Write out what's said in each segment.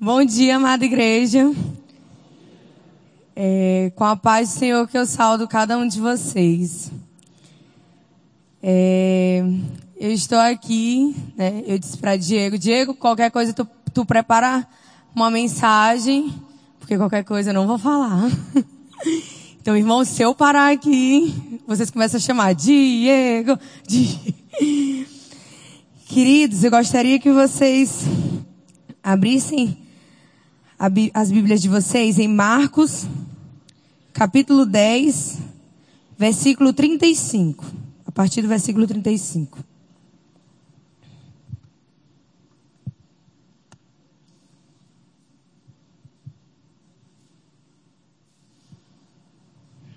Bom dia, amada igreja. É, com a paz do Senhor que eu saldo cada um de vocês. É, eu estou aqui, né, eu disse para Diego, Diego, qualquer coisa tu, tu prepara uma mensagem, porque qualquer coisa eu não vou falar. Então, irmão, se eu parar aqui, vocês começam a chamar Diego, Diego. Queridos, eu gostaria que vocês abrissem as Bíblias de vocês em Marcos, capítulo 10, versículo 35. A partir do versículo 35.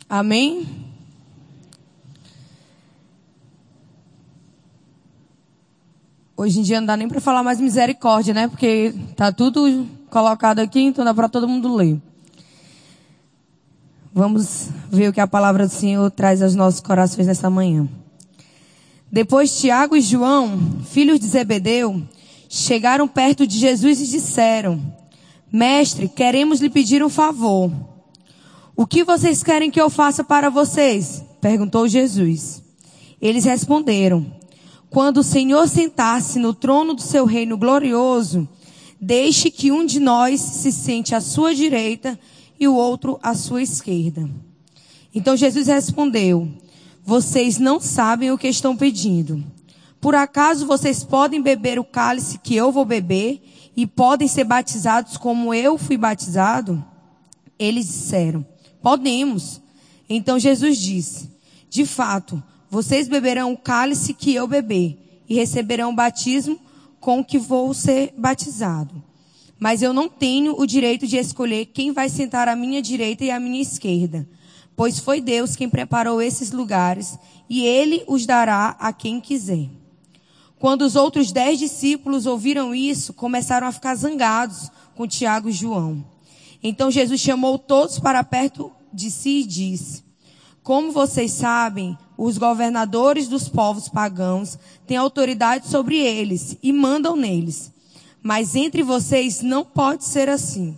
Amém? Hoje em dia não dá nem para falar mais misericórdia, né? Porque tá tudo colocado aqui, então dá para todo mundo ler. Vamos ver o que a palavra do Senhor traz aos nossos corações nessa manhã. Depois Tiago e João, filhos de Zebedeu, chegaram perto de Jesus e disseram: Mestre, queremos lhe pedir um favor. O que vocês querem que eu faça para vocês? perguntou Jesus. Eles responderam: Quando o Senhor sentar-se no trono do seu reino glorioso, deixe que um de nós se sente à sua direita e o outro à sua esquerda. Então Jesus respondeu: Vocês não sabem o que estão pedindo. Por acaso vocês podem beber o cálice que eu vou beber e podem ser batizados como eu fui batizado? Eles disseram: Podemos. Então Jesus disse: De fato, vocês beberão o cálice que eu beber e receberão o batismo com que vou ser batizado. Mas eu não tenho o direito de escolher quem vai sentar à minha direita e à minha esquerda, pois foi Deus quem preparou esses lugares e ele os dará a quem quiser. Quando os outros dez discípulos ouviram isso, começaram a ficar zangados com Tiago e João. Então Jesus chamou todos para perto de si e disse: Como vocês sabem, os governadores dos povos pagãos têm autoridade sobre eles e mandam neles. Mas entre vocês não pode ser assim.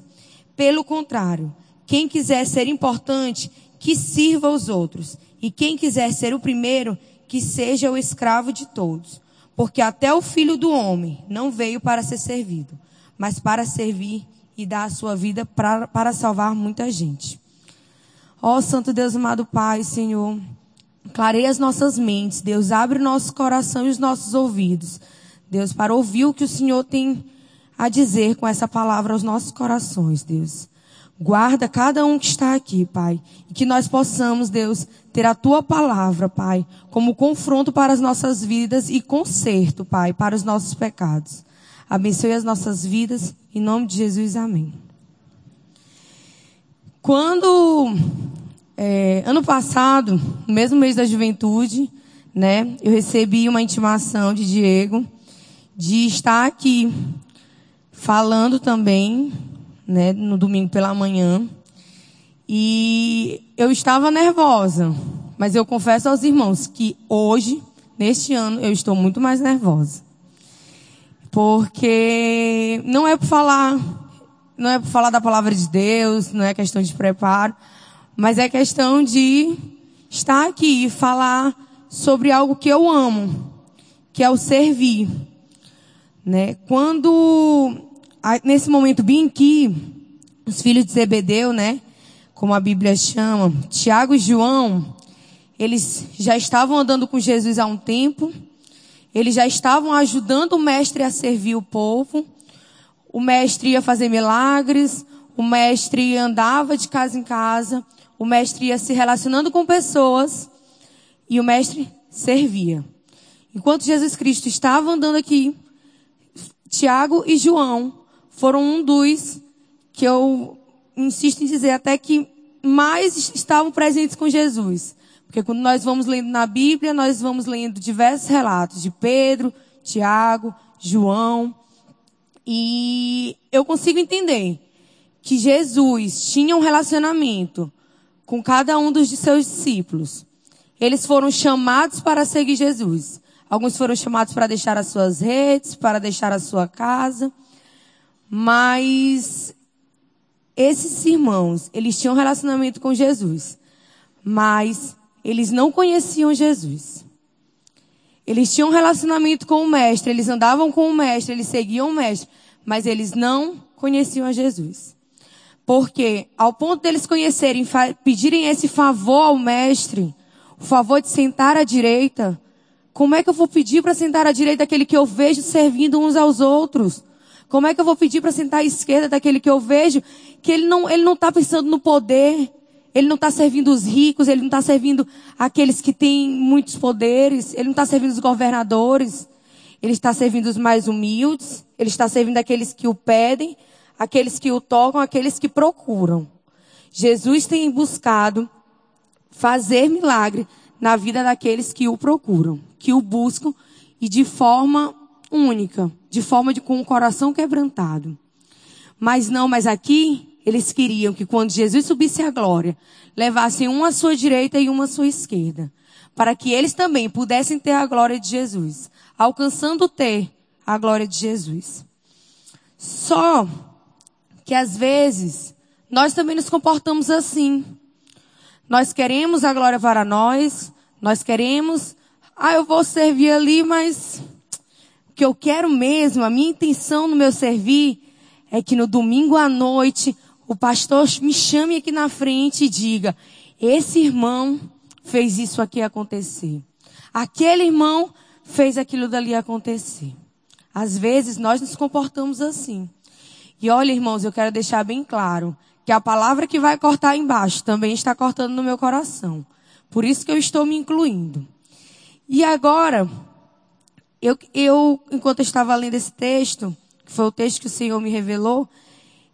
Pelo contrário, quem quiser ser importante, que sirva os outros. E quem quiser ser o primeiro, que seja o escravo de todos. Porque até o filho do homem não veio para ser servido, mas para servir e dar a sua vida pra, para salvar muita gente. Ó oh, Santo Deus amado Pai, Senhor, clareia as nossas mentes, Deus, abre o nosso coração e os nossos ouvidos, Deus, para ouvir o que o Senhor tem a dizer com essa palavra aos nossos corações, Deus. Guarda cada um que está aqui, Pai, e que nós possamos, Deus, ter a tua palavra, Pai, como confronto para as nossas vidas e conserto, Pai, para os nossos pecados. Abençoe as nossas vidas em nome de Jesus, amém. Quando, é, ano passado, no mesmo mês da juventude, né, eu recebi uma intimação de Diego de estar aqui falando também, né, no domingo pela manhã. E eu estava nervosa, mas eu confesso aos irmãos que hoje, neste ano, eu estou muito mais nervosa. Porque não é por falar, não é por falar da palavra de Deus, não é questão de preparo, mas é questão de estar aqui e falar sobre algo que eu amo, que é o servir. Né? Quando, nesse momento bem aqui, os filhos de Zebedeu, né? Como a Bíblia chama, Tiago e João, eles já estavam andando com Jesus há um tempo, eles já estavam ajudando o mestre a servir o povo. O mestre ia fazer milagres, o mestre andava de casa em casa, o mestre ia se relacionando com pessoas e o mestre servia. Enquanto Jesus Cristo estava andando aqui, Tiago e João foram um dos que eu insisto em dizer até que mais estavam presentes com Jesus. Porque quando nós vamos lendo na Bíblia, nós vamos lendo diversos relatos de Pedro, Tiago, João. E eu consigo entender que Jesus tinha um relacionamento com cada um dos seus discípulos. Eles foram chamados para seguir Jesus. Alguns foram chamados para deixar as suas redes, para deixar a sua casa. Mas esses irmãos, eles tinham um relacionamento com Jesus, mas eles não conheciam Jesus. Eles tinham um relacionamento com o mestre, eles andavam com o mestre, eles seguiam o mestre, mas eles não conheciam a Jesus. Porque ao ponto deles conhecerem, pedirem esse favor ao mestre, o favor de sentar à direita, como é que eu vou pedir para sentar à direita daquele que eu vejo servindo uns aos outros? Como é que eu vou pedir para sentar à esquerda daquele que eu vejo que ele não ele não está pensando no poder, ele não está servindo os ricos, ele não está servindo aqueles que têm muitos poderes, ele não está servindo os governadores, ele está servindo os mais humildes, ele está servindo aqueles que o pedem, aqueles que o tocam, aqueles que procuram. Jesus tem buscado fazer milagre na vida daqueles que o procuram, que o buscam e de forma única, de forma de com o coração quebrantado. Mas não, mas aqui eles queriam que quando Jesus subisse à glória, levassem uma à sua direita e uma à sua esquerda, para que eles também pudessem ter a glória de Jesus, alcançando ter a glória de Jesus. Só que às vezes nós também nos comportamos assim. Nós queremos a glória para nós, nós queremos, ah, eu vou servir ali, mas o que eu quero mesmo, a minha intenção no meu servir é que no domingo à noite o pastor me chame aqui na frente e diga: esse irmão fez isso aqui acontecer. Aquele irmão fez aquilo dali acontecer. Às vezes nós nos comportamos assim. E olha, irmãos, eu quero deixar bem claro que a palavra que vai cortar embaixo também está cortando no meu coração. Por isso que eu estou me incluindo. E agora, eu, eu enquanto eu estava lendo esse texto, que foi o texto que o Senhor me revelou,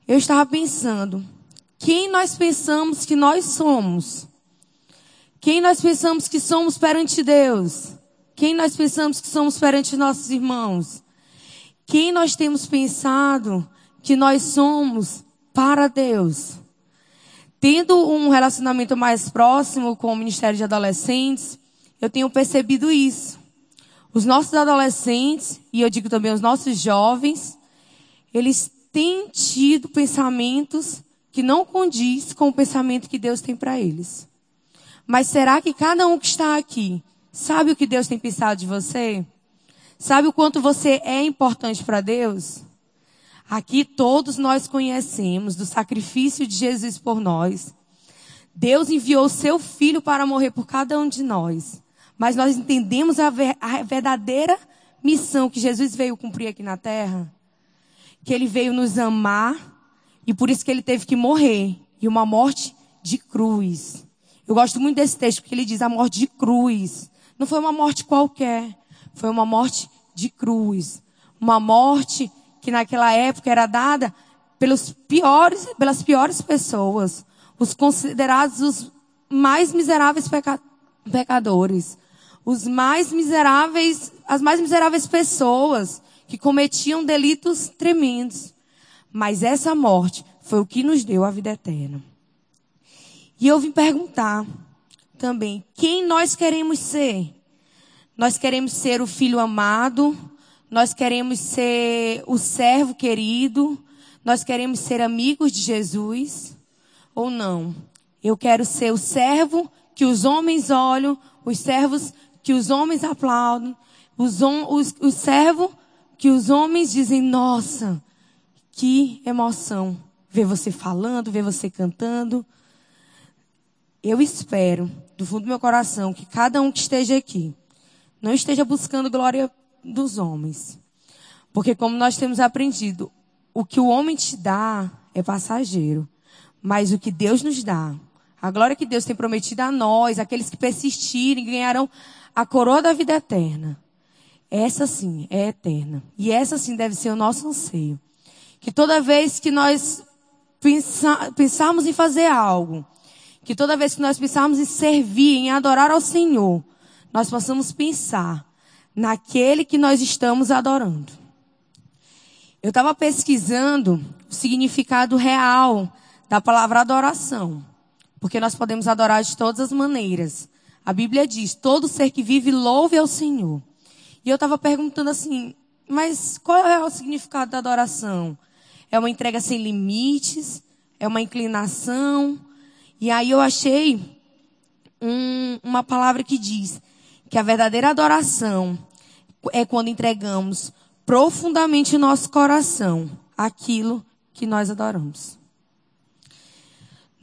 eu estava pensando, quem nós pensamos que nós somos? Quem nós pensamos que somos perante Deus? Quem nós pensamos que somos perante nossos irmãos? Quem nós temos pensado que nós somos para Deus? Tendo um relacionamento mais próximo com o Ministério de Adolescentes, eu tenho percebido isso. Os nossos adolescentes, e eu digo também os nossos jovens, eles têm tido pensamentos que não condiz com o pensamento que Deus tem para eles. Mas será que cada um que está aqui sabe o que Deus tem pensado de você? Sabe o quanto você é importante para Deus? Aqui todos nós conhecemos do sacrifício de Jesus por nós. Deus enviou seu filho para morrer por cada um de nós. Mas nós entendemos a, ver, a verdadeira missão que Jesus veio cumprir aqui na terra que ele veio nos amar e por isso que ele teve que morrer. E uma morte de cruz. Eu gosto muito desse texto porque ele diz a morte de cruz. Não foi uma morte qualquer. Foi uma morte de cruz. Uma morte que naquela época era dada pelos piores, pelas piores pessoas. Os considerados os mais miseráveis peca, pecadores. Os mais miseráveis, as mais miseráveis pessoas que cometiam delitos tremendos. Mas essa morte foi o que nos deu a vida eterna. E eu vim perguntar também, quem nós queremos ser? Nós queremos ser o filho amado, nós queremos ser o servo querido, nós queremos ser amigos de Jesus ou não? Eu quero ser o servo que os homens olham, os servos que os homens aplaudem, os, os, o servo que os homens dizem, nossa, que emoção ver você falando, ver você cantando. Eu espero, do fundo do meu coração, que cada um que esteja aqui não esteja buscando glória dos homens. Porque como nós temos aprendido, o que o homem te dá é passageiro. Mas o que Deus nos dá, a glória que Deus tem prometido a nós, aqueles que persistirem, ganharão a coroa da vida eterna. Essa sim é eterna. E essa sim deve ser o nosso anseio. Que toda vez que nós pensarmos em fazer algo, que toda vez que nós pensarmos em servir, em adorar ao Senhor, nós possamos pensar naquele que nós estamos adorando. Eu estava pesquisando o significado real da palavra adoração, porque nós podemos adorar de todas as maneiras. A Bíblia diz: todo ser que vive louve ao Senhor. E eu estava perguntando assim, mas qual é o significado da adoração? é uma entrega sem limites, é uma inclinação. E aí eu achei um, uma palavra que diz que a verdadeira adoração é quando entregamos profundamente o nosso coração aquilo que nós adoramos.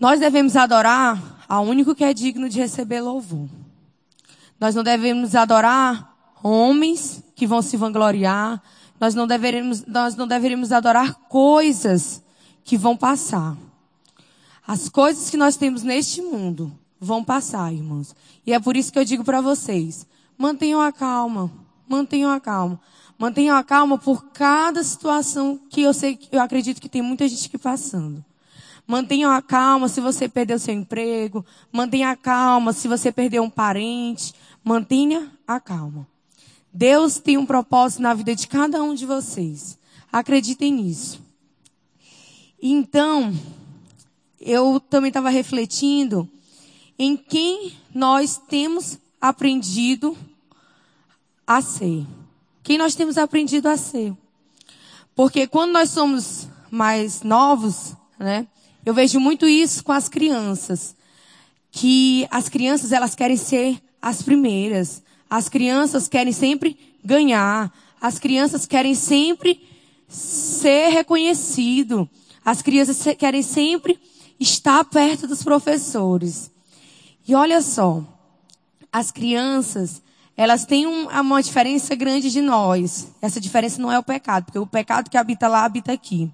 Nós devemos adorar ao único que é digno de receber louvor. Nós não devemos adorar homens que vão se vangloriar. Nós não deveremos, nós não deveríamos adorar coisas que vão passar. As coisas que nós temos neste mundo vão passar, irmãos. E é por isso que eu digo para vocês: mantenham a calma, mantenham a calma. Mantenham a calma por cada situação que eu sei, eu acredito que tem muita gente que passando. Mantenham a calma se você perdeu seu emprego. Mantenha a calma se você perdeu um parente. Mantenha a calma. Deus tem um propósito na vida de cada um de vocês. Acreditem nisso. Então, eu também estava refletindo em quem nós temos aprendido a ser quem nós temos aprendido a ser. Porque quando nós somos mais novos, né? Eu vejo muito isso com as crianças. Que as crianças, elas querem ser as primeiras. As crianças querem sempre ganhar. As crianças querem sempre ser reconhecido. As crianças querem sempre estar perto dos professores. E olha só, as crianças, elas têm um, uma diferença grande de nós. Essa diferença não é o pecado, porque o pecado que habita lá habita aqui.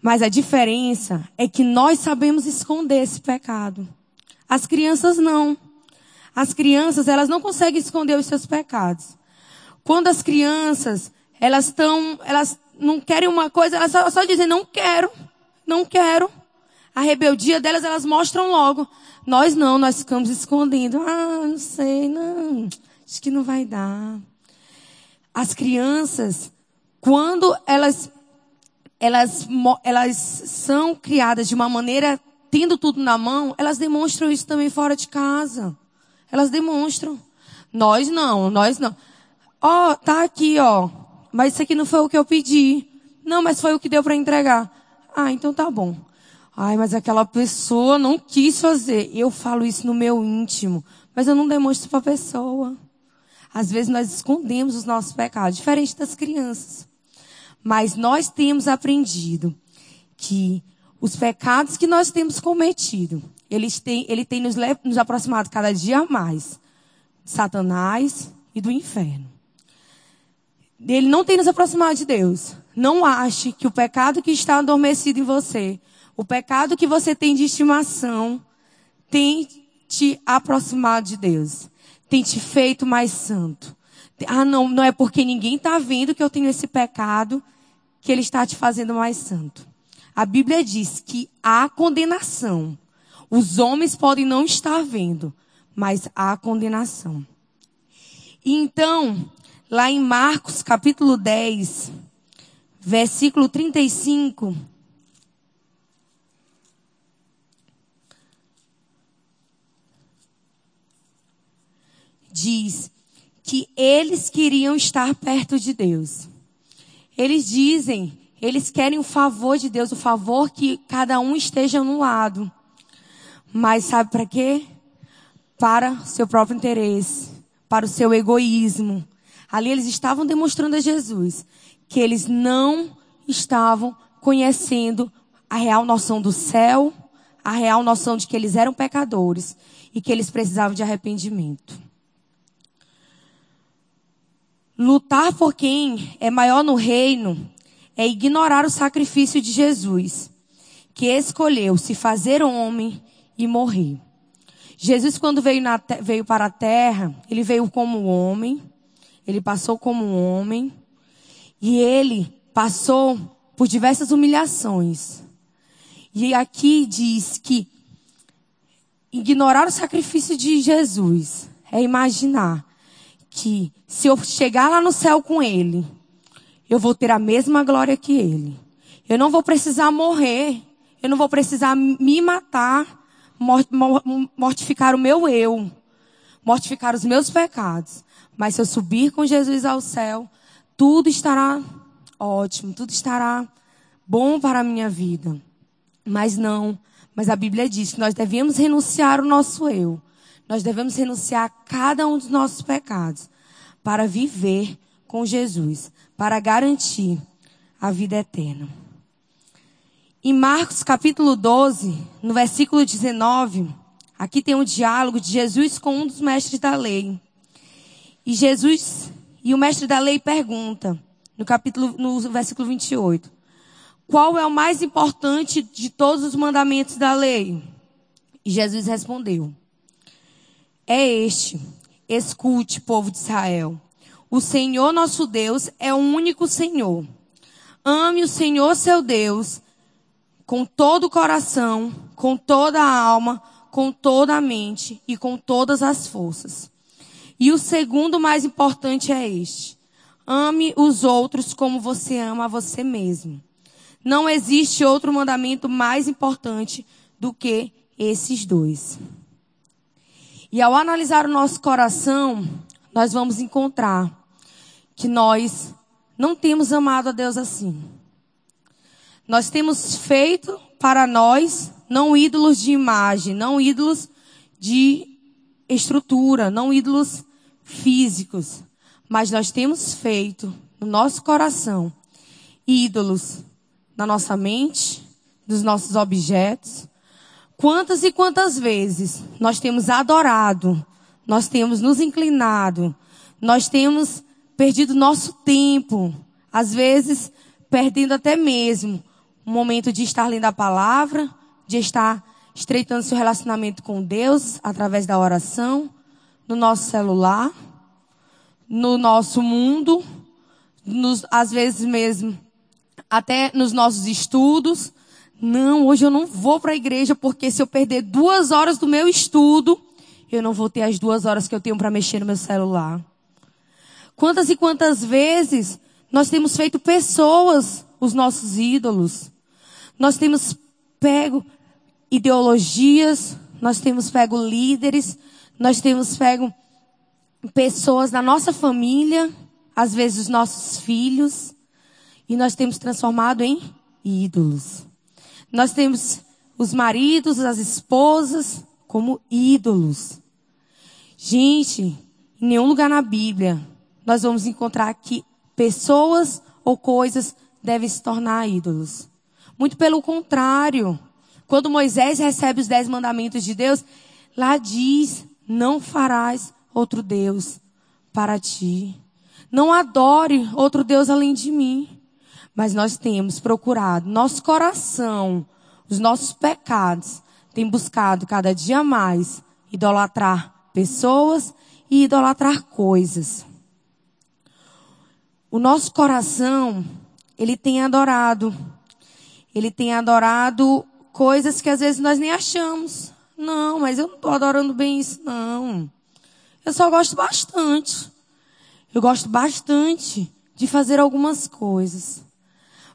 Mas a diferença é que nós sabemos esconder esse pecado. As crianças não. As crianças, elas não conseguem esconder os seus pecados. Quando as crianças, elas estão, elas não querem uma coisa, elas só, só dizem, não quero, não quero. A rebeldia delas, elas mostram logo. Nós não, nós ficamos escondendo. Ah, não sei, não. Acho que não vai dar. As crianças, quando elas, elas, elas são criadas de uma maneira, tendo tudo na mão, elas demonstram isso também fora de casa. Elas demonstram. Nós não, nós não. Ó, oh, tá aqui, ó. Mas isso aqui não foi o que eu pedi. Não, mas foi o que deu para entregar. Ah, então tá bom. Ai, mas aquela pessoa não quis fazer. Eu falo isso no meu íntimo, mas eu não demonstro para a pessoa. Às vezes nós escondemos os nossos pecados, diferente das crianças. Mas nós temos aprendido que os pecados que nós temos cometido, eles têm, ele tem nos, nos aproximado cada dia mais de Satanás e do inferno. Ele não tem nos aproximado de Deus. Não ache que o pecado que está adormecido em você, o pecado que você tem de estimação, tem te aproximado de Deus tem te feito mais santo. Ah, não, não é porque ninguém está vendo que eu tenho esse pecado que ele está te fazendo mais santo. A Bíblia diz que há condenação. Os homens podem não estar vendo, mas há condenação. Então, lá em Marcos capítulo 10, versículo 35, diz que eles queriam estar perto de Deus. Eles dizem, eles querem o favor de Deus, o favor que cada um esteja no lado. Mas sabe para quê? Para seu próprio interesse, para o seu egoísmo. Ali eles estavam demonstrando a Jesus que eles não estavam conhecendo a real noção do céu, a real noção de que eles eram pecadores e que eles precisavam de arrependimento. Lutar por quem é maior no reino é ignorar o sacrifício de Jesus, que escolheu se fazer homem e morrer. Jesus, quando veio, na, veio para a terra, ele veio como homem, ele passou como homem, e ele passou por diversas humilhações. E aqui diz que ignorar o sacrifício de Jesus é imaginar que se eu chegar lá no céu com ele, eu vou ter a mesma glória que ele. Eu não vou precisar morrer. Eu não vou precisar me matar, mortificar o meu eu, mortificar os meus pecados. Mas se eu subir com Jesus ao céu, tudo estará ótimo, tudo estará bom para a minha vida. Mas não, mas a Bíblia diz que nós devemos renunciar o nosso eu. Nós devemos renunciar a cada um dos nossos pecados para viver com Jesus, para garantir a vida eterna. Em Marcos capítulo 12, no versículo 19, aqui tem um diálogo de Jesus com um dos mestres da lei. E Jesus, e o mestre da lei pergunta, no capítulo, no versículo 28, qual é o mais importante de todos os mandamentos da lei? E Jesus respondeu, é este, escute, povo de Israel. O Senhor nosso Deus é o único Senhor. Ame o Senhor seu Deus com todo o coração, com toda a alma, com toda a mente e com todas as forças. E o segundo mais importante é este: ame os outros como você ama a você mesmo. Não existe outro mandamento mais importante do que esses dois. E ao analisar o nosso coração, nós vamos encontrar que nós não temos amado a Deus assim. Nós temos feito para nós não ídolos de imagem, não ídolos de estrutura, não ídolos físicos, mas nós temos feito no nosso coração ídolos na nossa mente, dos nossos objetos. Quantas e quantas vezes nós temos adorado, nós temos nos inclinado, nós temos perdido nosso tempo, às vezes perdendo até mesmo um momento de estar lendo a palavra, de estar estreitando seu relacionamento com Deus através da oração, no nosso celular, no nosso mundo, nos, às vezes mesmo até nos nossos estudos. Não, hoje eu não vou para a igreja porque se eu perder duas horas do meu estudo, eu não vou ter as duas horas que eu tenho para mexer no meu celular. Quantas e quantas vezes nós temos feito pessoas os nossos ídolos? Nós temos pego ideologias, nós temos pego líderes, nós temos pego pessoas da nossa família, às vezes os nossos filhos, e nós temos transformado em ídolos. Nós temos os maridos, as esposas como ídolos. Gente, em nenhum lugar na Bíblia nós vamos encontrar que pessoas ou coisas devem se tornar ídolos. Muito pelo contrário. Quando Moisés recebe os dez mandamentos de Deus, lá diz, não farás outro Deus para ti. Não adore outro Deus além de mim. Mas nós temos procurado, nosso coração, os nossos pecados, tem buscado cada dia mais idolatrar pessoas e idolatrar coisas. O nosso coração, ele tem adorado ele tem adorado coisas que às vezes nós nem achamos. Não, mas eu não estou adorando bem isso, não. Eu só gosto bastante. Eu gosto bastante de fazer algumas coisas.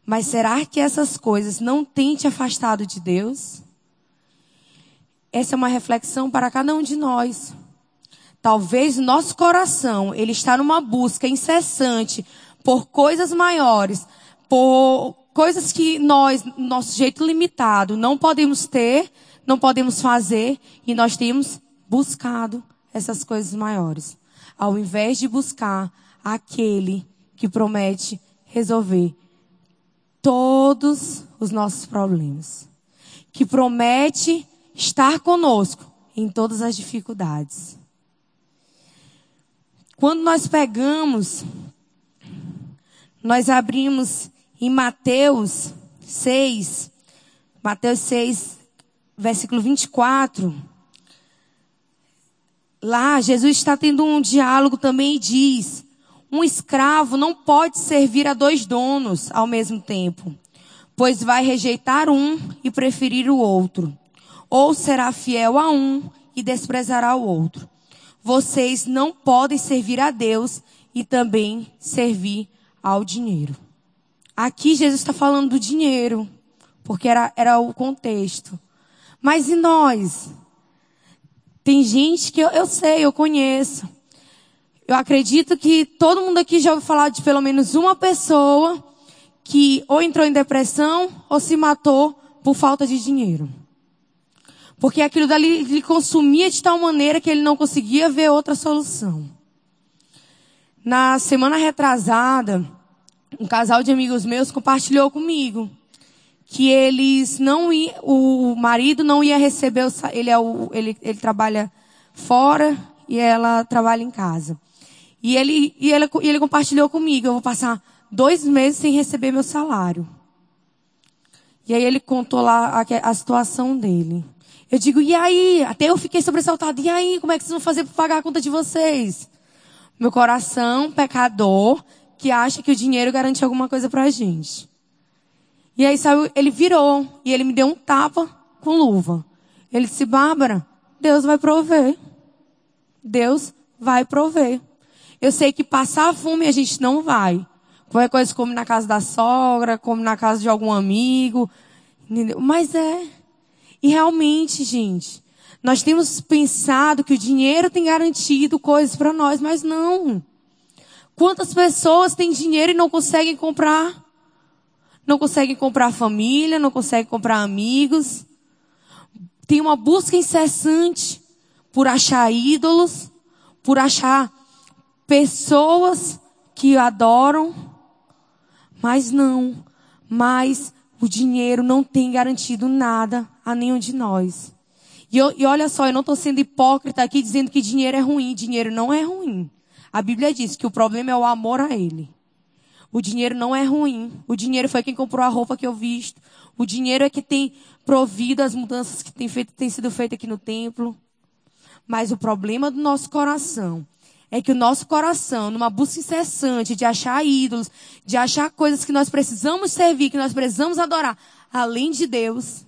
Mas será que essas coisas não têm te afastado de Deus? Essa é uma reflexão para cada um de nós. Talvez nosso coração, ele está numa busca incessante por coisas maiores, por coisas que nós, nosso jeito limitado, não podemos ter, não podemos fazer, e nós temos buscado essas coisas maiores. Ao invés de buscar aquele que promete resolver todos os nossos problemas. Que promete estar conosco em todas as dificuldades. Quando nós pegamos, nós abrimos em Mateus 6, Mateus 6, versículo 24, lá Jesus está tendo um diálogo também e diz: um escravo não pode servir a dois donos ao mesmo tempo, pois vai rejeitar um e preferir o outro, ou será fiel a um e desprezará o outro. Vocês não podem servir a Deus e também servir ao dinheiro. Aqui Jesus está falando do dinheiro, porque era, era o contexto. Mas e nós? Tem gente que eu, eu sei, eu conheço. Eu acredito que todo mundo aqui já ouviu falar de pelo menos uma pessoa que ou entrou em depressão ou se matou por falta de dinheiro. Porque aquilo dali lhe consumia de tal maneira que ele não conseguia ver outra solução. Na semana retrasada, um casal de amigos meus compartilhou comigo que eles não iam, o marido não ia receber, o, ele, é o, ele, ele trabalha fora e ela trabalha em casa. E ele, e ele, e ele compartilhou comigo, eu vou passar dois meses sem receber meu salário. E aí ele contou lá a, a situação dele. Eu digo, e aí? Até eu fiquei sobressaltado. E aí, como é que vocês vão fazer para pagar a conta de vocês? Meu coração, pecador, que acha que o dinheiro garante alguma coisa pra gente. E aí saiu, ele virou e ele me deu um tapa com luva. Ele disse, Bárbara, Deus vai prover. Deus vai prover. Eu sei que passar fome a gente não vai. Qualquer coisa come na casa da sogra, come na casa de algum amigo. Entendeu? Mas é. E realmente, gente, nós temos pensado que o dinheiro tem garantido coisas para nós, mas não. Quantas pessoas têm dinheiro e não conseguem comprar? Não conseguem comprar família, não conseguem comprar amigos. Tem uma busca incessante por achar ídolos, por achar pessoas que adoram, mas não, mas o dinheiro não tem garantido nada a nenhum de nós. E, eu, e olha só, eu não estou sendo hipócrita aqui dizendo que dinheiro é ruim. Dinheiro não é ruim. A Bíblia diz que o problema é o amor a Ele. O dinheiro não é ruim. O dinheiro foi quem comprou a roupa que eu visto. O dinheiro é que tem provido as mudanças que tem, feito, tem sido feitas aqui no templo. Mas o problema do nosso coração é que o nosso coração, numa busca incessante de achar ídolos, de achar coisas que nós precisamos servir, que nós precisamos adorar, além de Deus,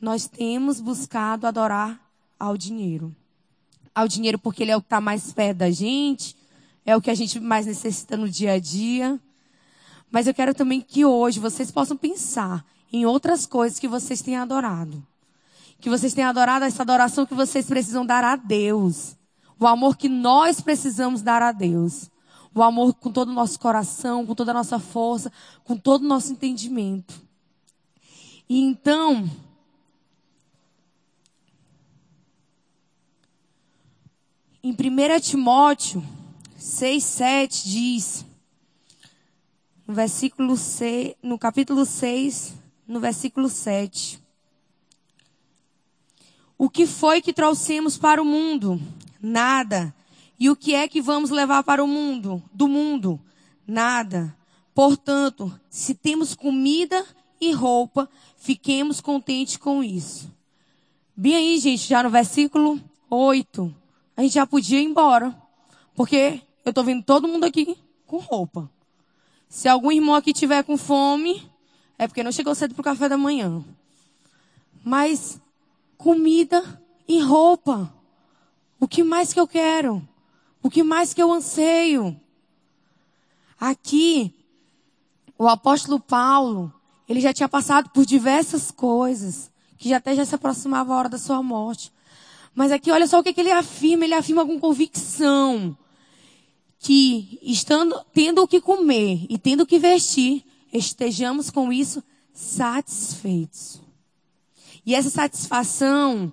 nós temos buscado adorar ao dinheiro. Ao dinheiro porque ele é o que está mais perto da gente, é o que a gente mais necessita no dia a dia. Mas eu quero também que hoje vocês possam pensar em outras coisas que vocês têm adorado. Que vocês têm adorado essa adoração que vocês precisam dar a Deus. O amor que nós precisamos dar a Deus. O amor com todo o nosso coração, com toda a nossa força, com todo o nosso entendimento. E então, em 1 Timóteo 6, 7 diz, no versículo 6, no capítulo 6, no versículo 7. O que foi que trouxemos para o mundo? Nada. E o que é que vamos levar para o mundo? Do mundo? Nada. Portanto, se temos comida e roupa, fiquemos contentes com isso. Bem aí, gente, já no versículo 8, a gente já podia ir embora. Porque eu estou vendo todo mundo aqui com roupa. Se algum irmão aqui tiver com fome, é porque não chegou cedo para o café da manhã. Mas comida e roupa. O que mais que eu quero? O que mais que eu anseio? Aqui, o apóstolo Paulo, ele já tinha passado por diversas coisas, que já até já se aproximava a hora da sua morte. Mas aqui, olha só o que, que ele afirma, ele afirma com convicção que estando, tendo o que comer e tendo o que vestir, estejamos com isso satisfeitos. E essa satisfação,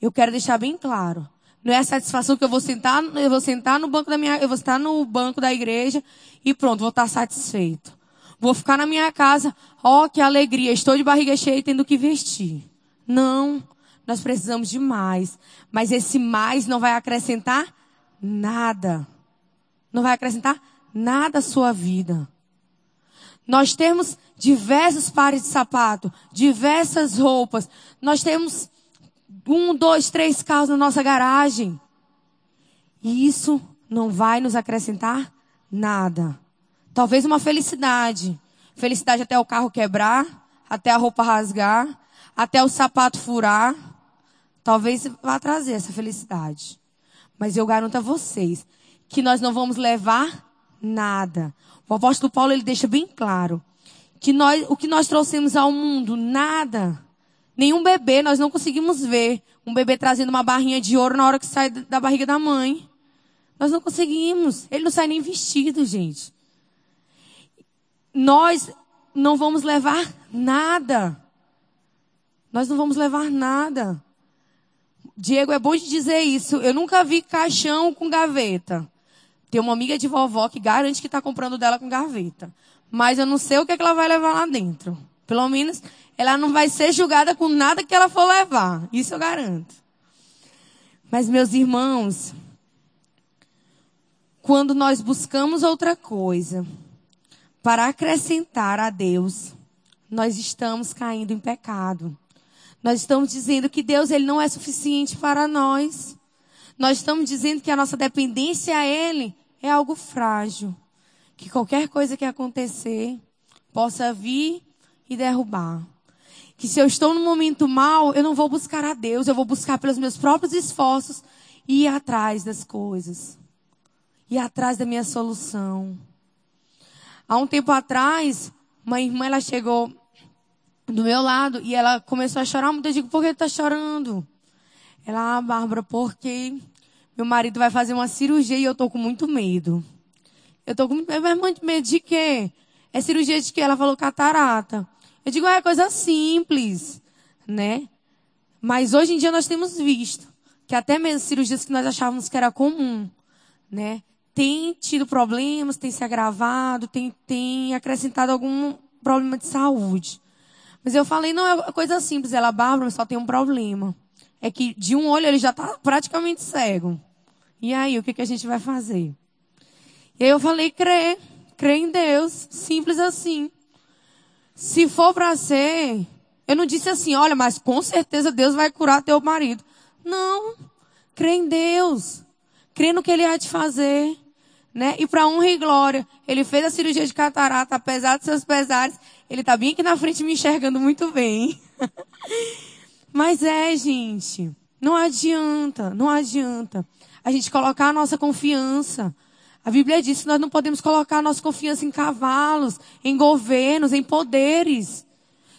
eu quero deixar bem claro, não é a satisfação que eu vou sentar, eu vou sentar no banco da minha, eu vou estar no banco da igreja e pronto, vou estar satisfeito. Vou ficar na minha casa, ó, oh, que alegria, estou de barriga cheia e tendo que vestir. Não, nós precisamos de mais. Mas esse mais não vai acrescentar nada. Não vai acrescentar nada à sua vida. Nós temos diversos pares de sapato, diversas roupas. Nós temos um, dois, três carros na nossa garagem. E isso não vai nos acrescentar nada. Talvez uma felicidade. Felicidade até o carro quebrar, até a roupa rasgar, até o sapato furar. Talvez vá trazer essa felicidade. Mas eu garanto a vocês que nós não vamos levar nada. O apóstolo Paulo ele deixa bem claro que nós, o que nós trouxemos ao mundo, nada. Nenhum bebê nós não conseguimos ver. Um bebê trazendo uma barrinha de ouro na hora que sai da barriga da mãe. Nós não conseguimos. Ele não sai nem vestido, gente. Nós, não vamos levar nada. Nós não vamos levar nada. Diego, é bom de dizer isso. Eu nunca vi caixão com gaveta. Tem uma amiga de vovó que garante que está comprando dela com gaveta. Mas eu não sei o que, é que ela vai levar lá dentro. Pelo menos ela não vai ser julgada com nada que ela for levar. Isso eu garanto. Mas, meus irmãos, quando nós buscamos outra coisa para acrescentar a Deus, nós estamos caindo em pecado. Nós estamos dizendo que Deus ele não é suficiente para nós. Nós estamos dizendo que a nossa dependência a Ele é algo frágil. Que qualquer coisa que acontecer possa vir e derrubar. Que se eu estou num momento mal, eu não vou buscar a Deus, eu vou buscar pelos meus próprios esforços e ir atrás das coisas. Ir atrás da minha solução. Há um tempo atrás, uma irmã ela chegou do meu lado e ela começou a chorar muito. Eu digo, por que está chorando? Ela, ah, Bárbara, porque meu marido vai fazer uma cirurgia e eu tô com muito medo. Eu tô com muito medo de quê? É cirurgia de quê? Ela falou catarata. Eu digo, é coisa simples, né? Mas hoje em dia nós temos visto que até mesmo cirurgias que nós achávamos que era comum, né? Tem tido problemas, tem se agravado, tem, tem acrescentado algum problema de saúde. Mas eu falei, não, é coisa simples. Ela, Bárbara, só tem um problema. É que de um olho ele já está praticamente cego. E aí, o que, que a gente vai fazer? E aí eu falei, crê. Crê em Deus. Simples assim. Se for para ser, eu não disse assim, olha, mas com certeza Deus vai curar teu marido. Não. Crê em Deus. Crê no que ele há de fazer. Né? E para honra e glória, ele fez a cirurgia de catarata, apesar dos seus pesares, ele está bem aqui na frente me enxergando muito bem. Mas é, gente, não adianta, não adianta a gente colocar a nossa confiança. A Bíblia diz que nós não podemos colocar nossa confiança em cavalos, em governos, em poderes.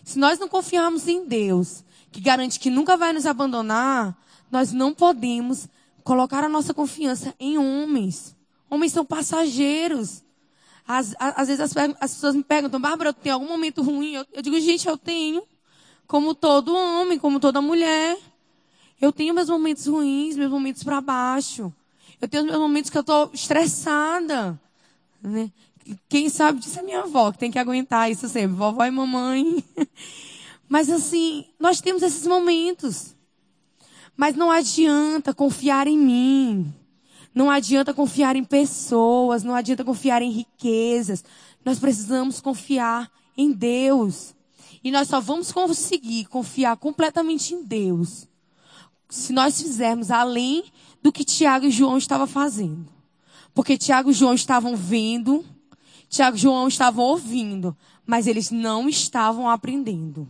Se nós não confiarmos em Deus, que garante que nunca vai nos abandonar, nós não podemos colocar a nossa confiança em homens. Homens são passageiros. Às, às vezes as, as, pessoas me perguntam, Bárbara, tem algum momento ruim? Eu, eu digo, gente, eu tenho. Como todo homem, como toda mulher. Eu tenho meus momentos ruins, meus momentos para baixo. Eu tenho meus momentos que eu estou estressada. Né? Quem sabe disso é minha avó, que tem que aguentar isso sempre. Vovó e mamãe. Mas assim, nós temos esses momentos. Mas não adianta confiar em mim. Não adianta confiar em pessoas, não adianta confiar em riquezas. Nós precisamos confiar em Deus. E nós só vamos conseguir confiar completamente em Deus se nós fizermos além do que Tiago e João estavam fazendo. Porque Tiago e João estavam vendo, Tiago e João estavam ouvindo, mas eles não estavam aprendendo.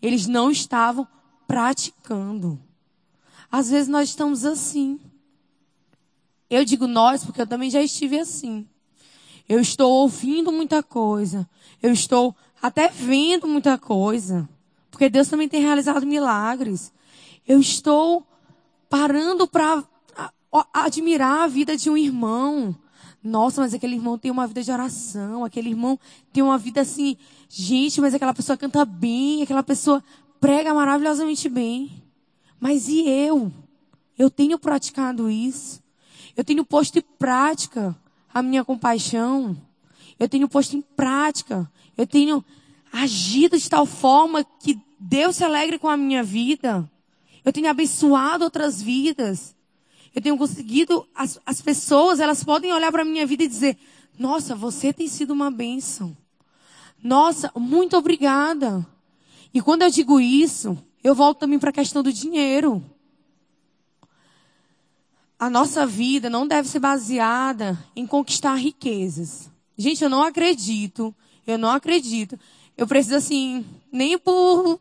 Eles não estavam praticando. Às vezes nós estamos assim. Eu digo nós porque eu também já estive assim. Eu estou ouvindo muita coisa. Eu estou até vendo muita coisa. Porque Deus também tem realizado milagres. Eu estou parando para admirar a vida de um irmão. Nossa, mas aquele irmão tem uma vida de oração. Aquele irmão tem uma vida assim. Gente, mas aquela pessoa canta bem. Aquela pessoa prega maravilhosamente bem. Mas e eu? Eu tenho praticado isso. Eu tenho posto em prática a minha compaixão. Eu tenho posto em prática. Eu tenho agido de tal forma que Deus se alegre com a minha vida. Eu tenho abençoado outras vidas. Eu tenho conseguido, as, as pessoas, elas podem olhar para a minha vida e dizer, nossa, você tem sido uma bênção. Nossa, muito obrigada. E quando eu digo isso, eu volto também para a questão do dinheiro a nossa vida não deve ser baseada em conquistar riquezas. Gente, eu não acredito, eu não acredito. Eu preciso assim, nem por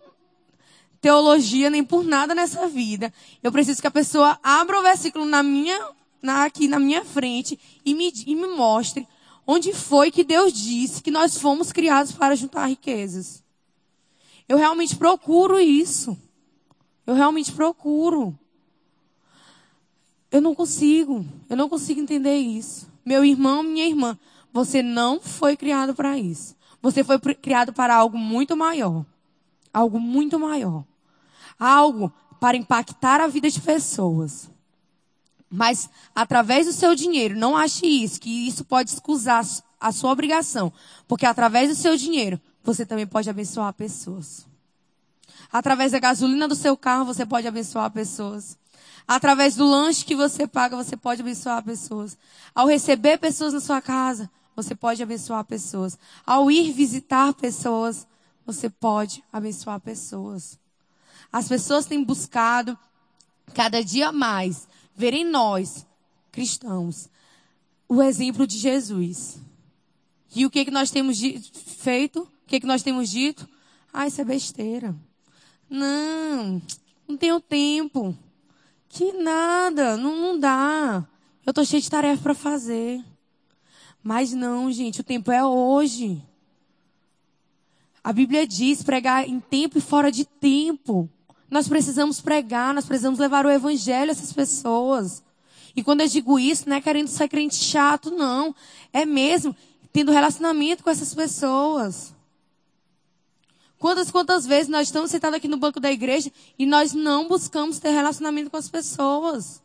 teologia, nem por nada nessa vida. Eu preciso que a pessoa abra o versículo na minha, na, aqui na minha frente e me, e me mostre onde foi que Deus disse que nós fomos criados para juntar riquezas. Eu realmente procuro isso. Eu realmente procuro. Eu não consigo. Eu não consigo entender isso. Meu irmão, minha irmã, você não foi criado para isso. Você foi criado para algo muito maior. Algo muito maior. Algo para impactar a vida de pessoas. Mas através do seu dinheiro, não ache isso, que isso pode excusar a sua obrigação. Porque através do seu dinheiro, você também pode abençoar pessoas. Através da gasolina do seu carro, você pode abençoar pessoas. Através do lanche que você paga, você pode abençoar pessoas. Ao receber pessoas na sua casa, você pode abençoar pessoas. Ao ir visitar pessoas, você pode abençoar pessoas. As pessoas têm buscado cada dia mais ver em nós, cristãos, o exemplo de Jesus. E o que, que nós temos feito? O que, que nós temos dito? Ah, isso é besteira. Não, não tenho tempo. Que nada, não, não dá. Eu estou cheio de tarefa para fazer. Mas não, gente, o tempo é hoje. A Bíblia diz pregar em tempo e fora de tempo. Nós precisamos pregar, nós precisamos levar o evangelho a essas pessoas. E quando eu digo isso, não é querendo ser crente chato, não. É mesmo tendo relacionamento com essas pessoas. Quantas, quantas vezes nós estamos sentados aqui no banco da igreja e nós não buscamos ter relacionamento com as pessoas?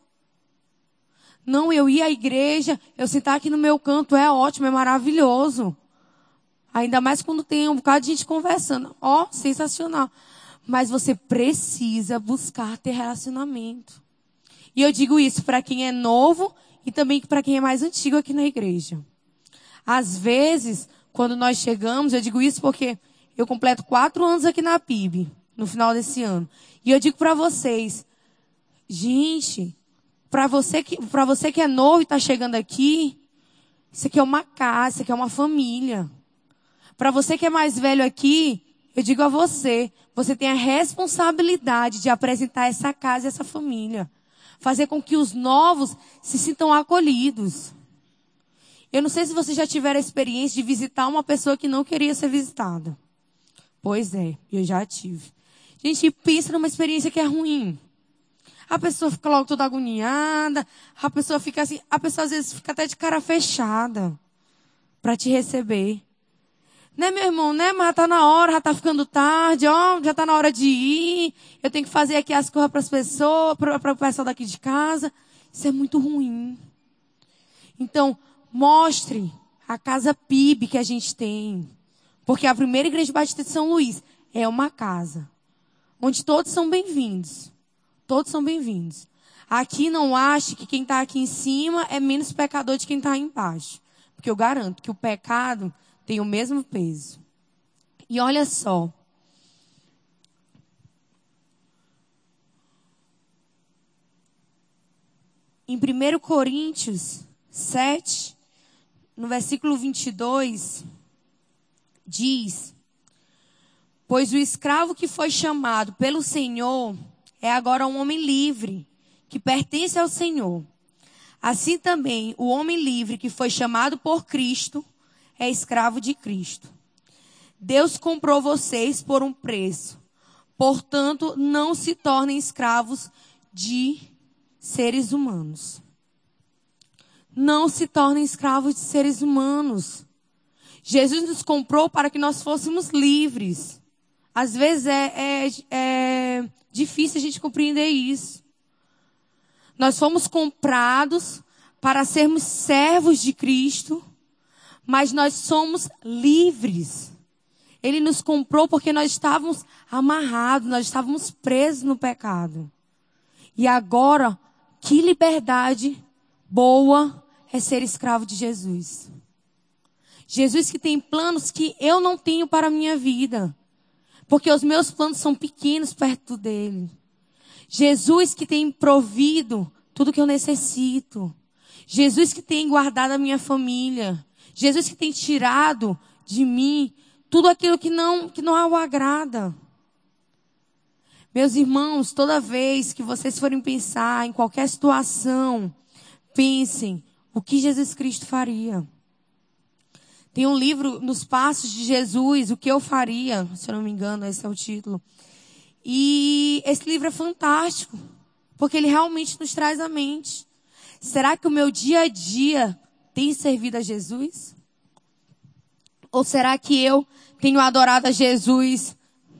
Não, eu ir à igreja, eu sentar aqui no meu canto, é ótimo, é maravilhoso. Ainda mais quando tem um bocado de gente conversando. Ó, oh, sensacional. Mas você precisa buscar ter relacionamento. E eu digo isso para quem é novo e também para quem é mais antigo aqui na igreja. Às vezes, quando nós chegamos, eu digo isso porque eu completo quatro anos aqui na PIB, no final desse ano. E eu digo para vocês, gente, para você que, você que é novo e está chegando aqui, isso aqui é uma casa, isso aqui é uma família. Para você que é mais velho aqui, eu digo a você, você tem a responsabilidade de apresentar essa casa e essa família. Fazer com que os novos se sintam acolhidos. Eu não sei se você já tiver a experiência de visitar uma pessoa que não queria ser visitada. Pois é, eu já tive. Gente, pensa numa experiência que é ruim. A pessoa fica logo toda agoniada, a pessoa fica assim, a pessoa às vezes fica até de cara fechada para te receber. Né, meu irmão, né? Mas já tá na hora, já tá ficando tarde, ó, já tá na hora de ir. Eu tenho que fazer aqui as coisas para as pessoas, para o pessoal daqui de casa. Isso é muito ruim. Então, mostre a casa PIB que a gente tem. Porque a primeira igreja batista de São Luís é uma casa onde todos são bem-vindos. Todos são bem-vindos. Aqui não ache que quem está aqui em cima é menos pecador de quem está embaixo. Porque eu garanto que o pecado tem o mesmo peso. E olha só. Em 1 Coríntios 7, no versículo 22, diz: Pois o escravo que foi chamado pelo Senhor é agora um homem livre, que pertence ao Senhor. Assim também, o homem livre que foi chamado por Cristo é escravo de Cristo. Deus comprou vocês por um preço. Portanto, não se tornem escravos de seres humanos. Não se tornem escravos de seres humanos. Jesus nos comprou para que nós fôssemos livres. Às vezes é, é, é difícil a gente compreender isso. Nós fomos comprados para sermos servos de Cristo mas nós somos livres. Ele nos comprou porque nós estávamos amarrados, nós estávamos presos no pecado. E agora, que liberdade boa é ser escravo de Jesus. Jesus que tem planos que eu não tenho para a minha vida. Porque os meus planos são pequenos perto dele. Jesus que tem provido tudo que eu necessito. Jesus que tem guardado a minha família. Jesus que tem tirado de mim tudo aquilo que não, que não o agrada. Meus irmãos, toda vez que vocês forem pensar em qualquer situação, pensem o que Jesus Cristo faria. Tem um livro nos passos de Jesus, o que eu faria, se eu não me engano, esse é o título. E esse livro é fantástico, porque ele realmente nos traz à mente. Será que o meu dia a dia tem servido a Jesus? Ou será que eu tenho adorado a Jesus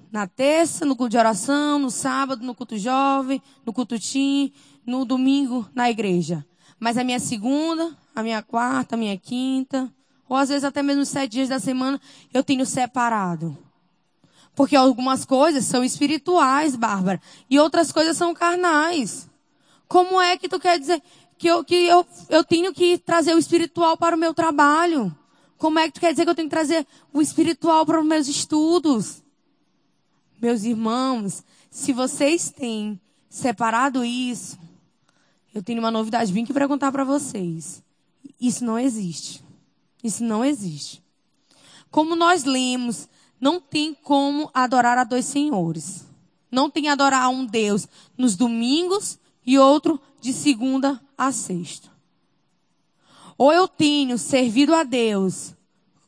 na terça, no culto de oração, no sábado, no culto jovem, no culto tim, no domingo, na igreja? Mas a minha segunda, a minha quarta, a minha quinta, ou às vezes até mesmo os sete dias da semana, eu tenho separado. Porque algumas coisas são espirituais, Bárbara, e outras coisas são carnais. Como é que tu quer dizer que eu, que eu, eu tenho que trazer o espiritual para o meu trabalho? Como é que tu quer dizer que eu tenho que trazer o espiritual para os meus estudos? Meus irmãos, se vocês têm separado isso, eu tenho uma novidade bem que para contar para vocês. Isso não existe. Isso não existe. Como nós lemos, não tem como adorar a dois senhores. Não tem adorar um Deus nos domingos e outro de segunda a sexta. Ou eu tenho servido a Deus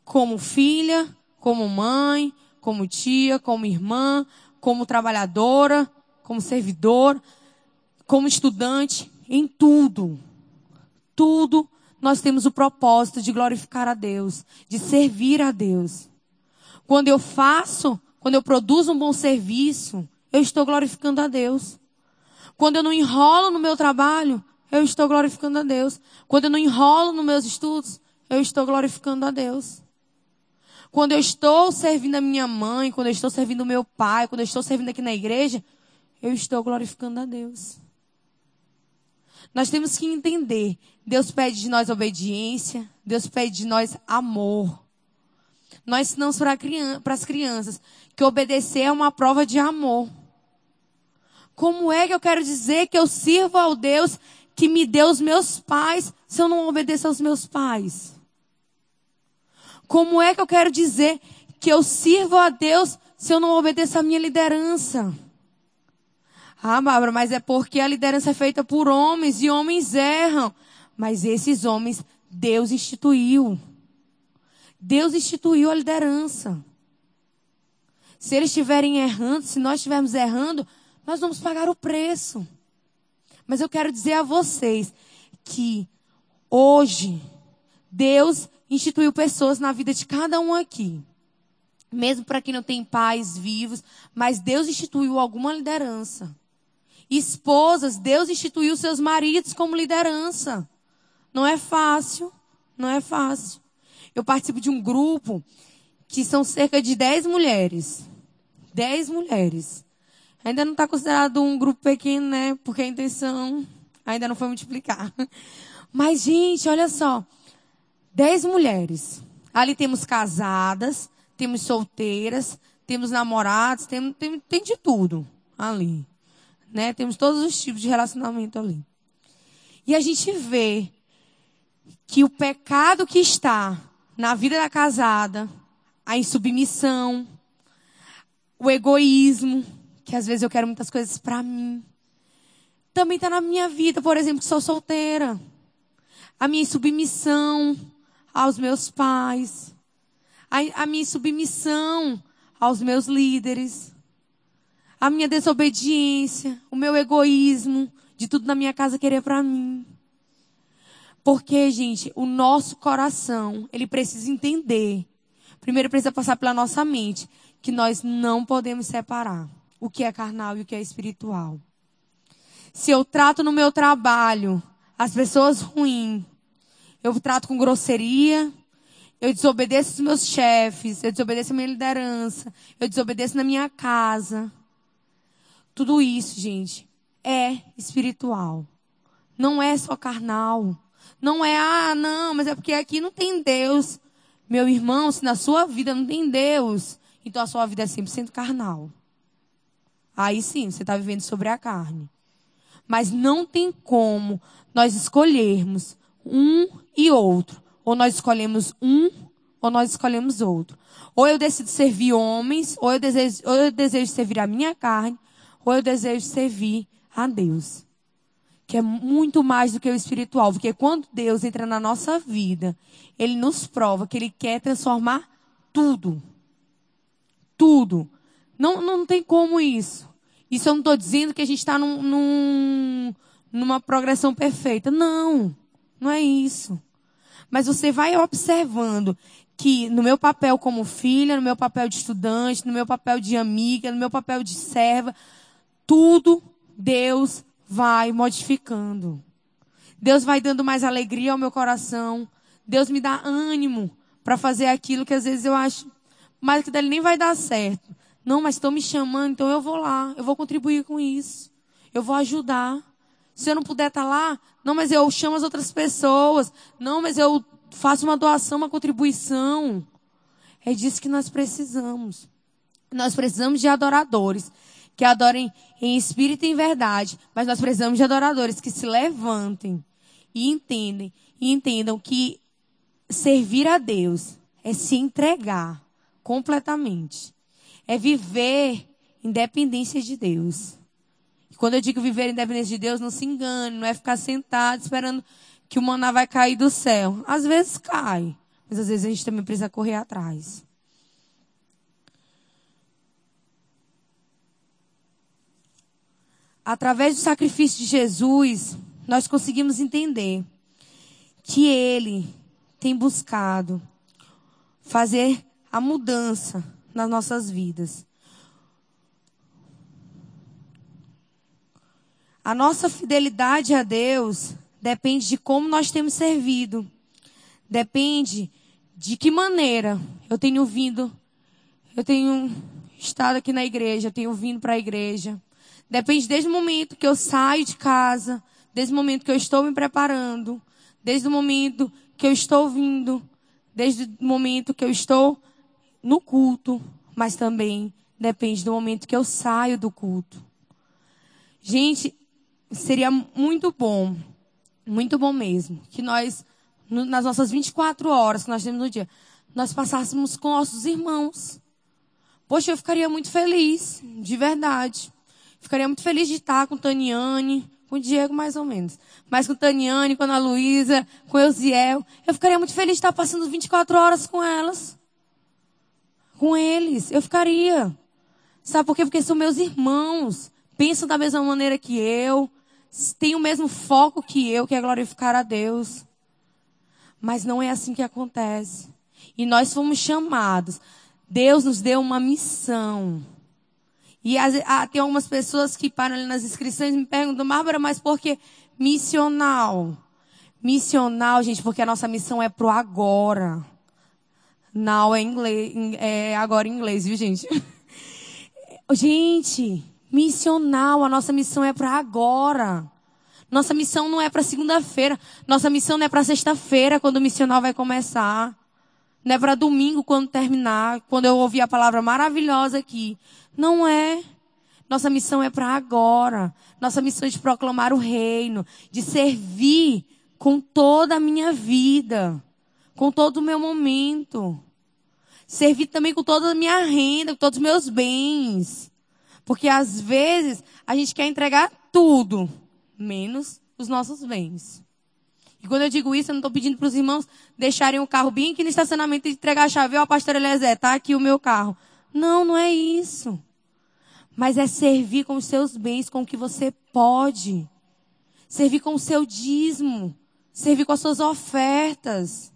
como filha, como mãe, como tia, como irmã, como trabalhadora, como servidor, como estudante, em tudo. Tudo nós temos o propósito de glorificar a Deus, de servir a Deus. Quando eu faço, quando eu produzo um bom serviço, eu estou glorificando a Deus. Quando eu não enrolo no meu trabalho, eu estou glorificando a Deus. Quando eu não enrolo nos meus estudos, eu estou glorificando a Deus. Quando eu estou servindo a minha mãe, quando eu estou servindo o meu pai, quando eu estou servindo aqui na igreja, eu estou glorificando a Deus. Nós temos que entender. Deus pede de nós obediência, Deus pede de nós amor. Nós ensinamos para as crianças que obedecer é uma prova de amor. Como é que eu quero dizer que eu sirvo ao Deus que me deu os meus pais se eu não obedeço aos meus pais? Como é que eu quero dizer que eu sirvo a Deus se eu não obedeço à minha liderança? Ah, Bárbara, mas é porque a liderança é feita por homens e homens erram. Mas esses homens, Deus instituiu. Deus instituiu a liderança. Se eles estiverem errando, se nós estivermos errando, nós vamos pagar o preço. Mas eu quero dizer a vocês que hoje Deus instituiu pessoas na vida de cada um aqui. Mesmo para quem não tem pais vivos, mas Deus instituiu alguma liderança. Esposas, Deus instituiu seus maridos como liderança. Não é fácil, não é fácil. Eu participo de um grupo que são cerca de 10 mulheres. 10 mulheres. Ainda não está considerado um grupo pequeno, né? Porque a intenção ainda não foi multiplicar. Mas, gente, olha só. 10 mulheres. Ali temos casadas, temos solteiras, temos namorados, tem, tem, tem de tudo ali né? Temos todos os tipos de relacionamento ali. E a gente vê que o pecado que está na vida da casada, a insubmissão, o egoísmo, que às vezes eu quero muitas coisas para mim, também está na minha vida, por exemplo, que sou solteira. A minha submissão aos meus pais, a, a minha submissão aos meus líderes, a minha desobediência, o meu egoísmo, de tudo na minha casa querer para mim. Porque, gente, o nosso coração, ele precisa entender. Primeiro precisa passar pela nossa mente que nós não podemos separar o que é carnal e o que é espiritual. Se eu trato no meu trabalho as pessoas ruins, eu trato com grosseria, eu desobedeço os meus chefes, eu desobedeço a minha liderança, eu desobedeço na minha casa. Tudo isso, gente, é espiritual. Não é só carnal. Não é, ah, não, mas é porque aqui não tem Deus. Meu irmão, se na sua vida não tem Deus, então a sua vida é 100% carnal. Aí sim, você está vivendo sobre a carne. Mas não tem como nós escolhermos um e outro. Ou nós escolhemos um, ou nós escolhemos outro. Ou eu decido servir homens, ou eu desejo, ou eu desejo servir a minha carne, ou eu desejo servir a Deus. Que é muito mais do que o espiritual. Porque quando Deus entra na nossa vida, Ele nos prova que Ele quer transformar tudo. Tudo. Não, não tem como isso. Isso eu não estou dizendo que a gente está num, num, numa progressão perfeita. Não. Não é isso. Mas você vai observando que no meu papel como filha, no meu papel de estudante, no meu papel de amiga, no meu papel de serva, tudo Deus vai modificando. Deus vai dando mais alegria ao meu coração. Deus me dá ânimo para fazer aquilo que às vezes eu acho, mas que dele nem vai dar certo. Não, mas estão me chamando, então eu vou lá, eu vou contribuir com isso. Eu vou ajudar. Se eu não puder estar tá lá, não, mas eu chamo as outras pessoas. Não, mas eu faço uma doação, uma contribuição. É disso que nós precisamos. Nós precisamos de adoradores que adorem em espírito e em verdade, mas nós precisamos de adoradores que se levantem e entendem e entendam que servir a Deus é se entregar completamente. É viver independência de Deus. E quando eu digo viver independência de Deus, não se engane, não é ficar sentado esperando que o maná vai cair do céu. Às vezes cai, mas às vezes a gente também precisa correr atrás. Através do sacrifício de Jesus, nós conseguimos entender que Ele tem buscado fazer a mudança nas nossas vidas. A nossa fidelidade a Deus depende de como nós temos servido. Depende de que maneira eu tenho vindo. Eu tenho estado aqui na igreja, eu tenho vindo para a igreja. Depende desde o momento que eu saio de casa, desde o momento que eu estou me preparando, desde o momento que eu estou vindo, desde o momento que eu estou no culto, mas também depende do momento que eu saio do culto. Gente, seria muito bom muito bom mesmo. Que nós, nas nossas 24 horas que nós temos no dia, nós passássemos com nossos irmãos. Poxa, eu ficaria muito feliz, de verdade. Ficaria muito feliz de estar com Taniane, com o Diego mais ou menos. Mas com Taniane, com a Ana Luísa, com Eusiel. Eu ficaria muito feliz de estar passando 24 horas com elas. Com eles. Eu ficaria. Sabe por quê? Porque são meus irmãos. Pensam da mesma maneira que eu tem o mesmo foco que eu, que é glorificar a Deus. Mas não é assim que acontece. E nós fomos chamados. Deus nos deu uma missão. E as, ah, tem algumas pessoas que param ali nas inscrições e me perguntam, Bárbara, mas por que missional? Missional, gente, porque a nossa missão é pro agora. Now é, inglês, é agora em inglês, viu, gente? gente, Missional, a nossa missão é para agora. Nossa missão não é para segunda-feira. Nossa missão não é para sexta-feira, quando o missional vai começar. Não é para domingo, quando terminar, quando eu ouvir a palavra maravilhosa aqui. Não é. Nossa missão é para agora. Nossa missão é de proclamar o reino, de servir com toda a minha vida, com todo o meu momento. Servir também com toda a minha renda, com todos os meus bens. Porque às vezes a gente quer entregar tudo, menos os nossos bens. E quando eu digo isso, eu não estou pedindo para os irmãos deixarem o carro bem aqui no estacionamento e entregar a chave. Ó, pastor Eliezer, tá aqui o meu carro. Não, não é isso. Mas é servir com os seus bens, com o que você pode. Servir com o seu dízimo. Servir com as suas ofertas.